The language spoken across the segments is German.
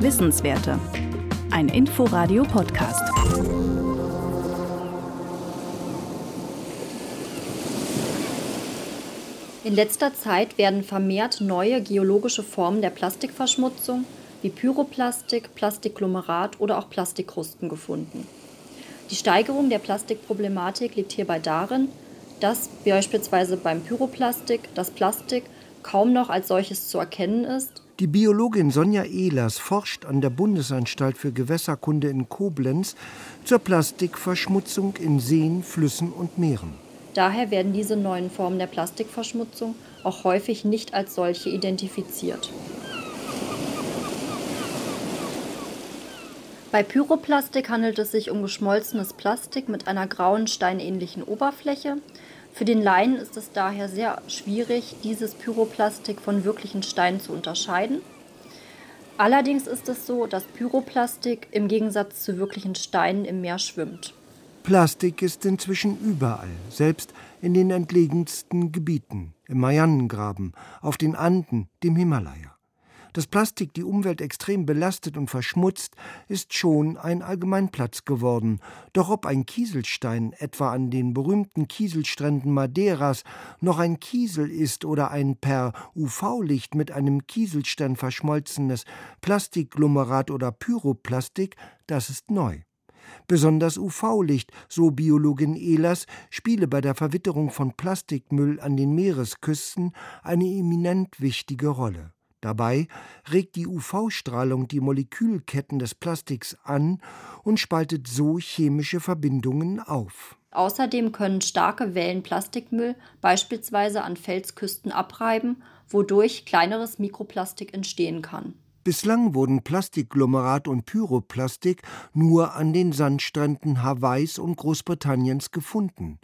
Wissenswerte. Ein Inforadio-Podcast. In letzter Zeit werden vermehrt neue geologische Formen der Plastikverschmutzung wie Pyroplastik, Plastikglomerat oder auch Plastikkrusten gefunden. Die Steigerung der Plastikproblematik liegt hierbei darin, dass beispielsweise beim Pyroplastik das Plastik kaum noch als solches zu erkennen ist. Die Biologin Sonja Ehlers forscht an der Bundesanstalt für Gewässerkunde in Koblenz zur Plastikverschmutzung in Seen, Flüssen und Meeren. Daher werden diese neuen Formen der Plastikverschmutzung auch häufig nicht als solche identifiziert. Bei Pyroplastik handelt es sich um geschmolzenes Plastik mit einer grauen steinähnlichen Oberfläche. Für den Laien ist es daher sehr schwierig, dieses Pyroplastik von wirklichen Steinen zu unterscheiden. Allerdings ist es so, dass Pyroplastik im Gegensatz zu wirklichen Steinen im Meer schwimmt. Plastik ist inzwischen überall, selbst in den entlegensten Gebieten, im Marianengraben, auf den Anden, dem Himalaya. Dass Plastik die Umwelt extrem belastet und verschmutzt, ist schon ein Allgemeinplatz geworden. Doch ob ein Kieselstein etwa an den berühmten Kieselstränden Madeiras noch ein Kiesel ist oder ein per UV-Licht mit einem Kieselstein verschmolzenes Plastikglomerat oder Pyroplastik, das ist neu. Besonders UV-Licht, so Biologin Ehlers, spiele bei der Verwitterung von Plastikmüll an den Meeresküsten eine eminent wichtige Rolle. Dabei regt die UV-Strahlung die Molekülketten des Plastiks an und spaltet so chemische Verbindungen auf. Außerdem können starke Wellen Plastikmüll beispielsweise an Felsküsten abreiben, wodurch kleineres Mikroplastik entstehen kann. Bislang wurden Plastikglomerat und Pyroplastik nur an den Sandstränden Hawaiis und Großbritanniens gefunden.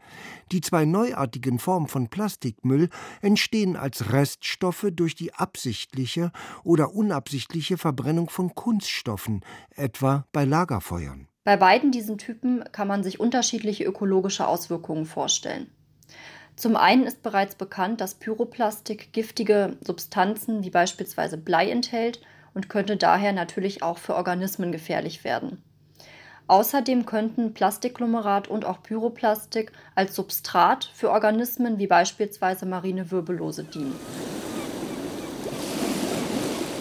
Die zwei neuartigen Formen von Plastikmüll entstehen als Reststoffe durch die absichtliche oder unabsichtliche Verbrennung von Kunststoffen, etwa bei Lagerfeuern. Bei beiden diesen Typen kann man sich unterschiedliche ökologische Auswirkungen vorstellen. Zum einen ist bereits bekannt, dass Pyroplastik giftige Substanzen wie beispielsweise Blei enthält und könnte daher natürlich auch für Organismen gefährlich werden. Außerdem könnten Plastikglomerat und auch Pyroplastik als Substrat für Organismen wie beispielsweise marine Wirbellose dienen.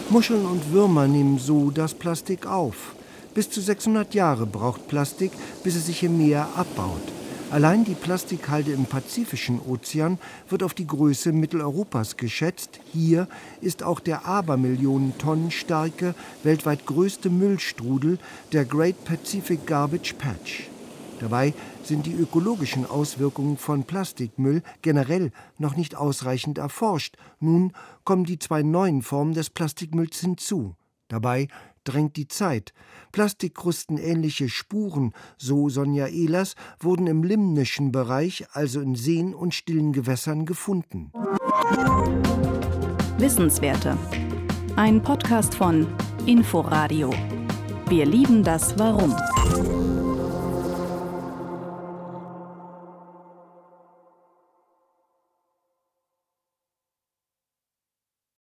Muscheln und Würmer nehmen so das Plastik auf. Bis zu 600 Jahre braucht Plastik, bis es sich im Meer abbaut. Allein die Plastikhalde im Pazifischen Ozean wird auf die Größe Mitteleuropas geschätzt. Hier ist auch der Abermillionen Tonnen starke, weltweit größte Müllstrudel, der Great Pacific Garbage Patch. Dabei sind die ökologischen Auswirkungen von Plastikmüll generell noch nicht ausreichend erforscht. Nun kommen die zwei neuen Formen des Plastikmülls hinzu. Dabei drängt die Zeit. Plastikkrustenähnliche Spuren, so Sonja Ehlers, wurden im limnischen Bereich, also in Seen und stillen Gewässern, gefunden. Wissenswerte. Ein Podcast von Inforadio. Wir lieben das Warum.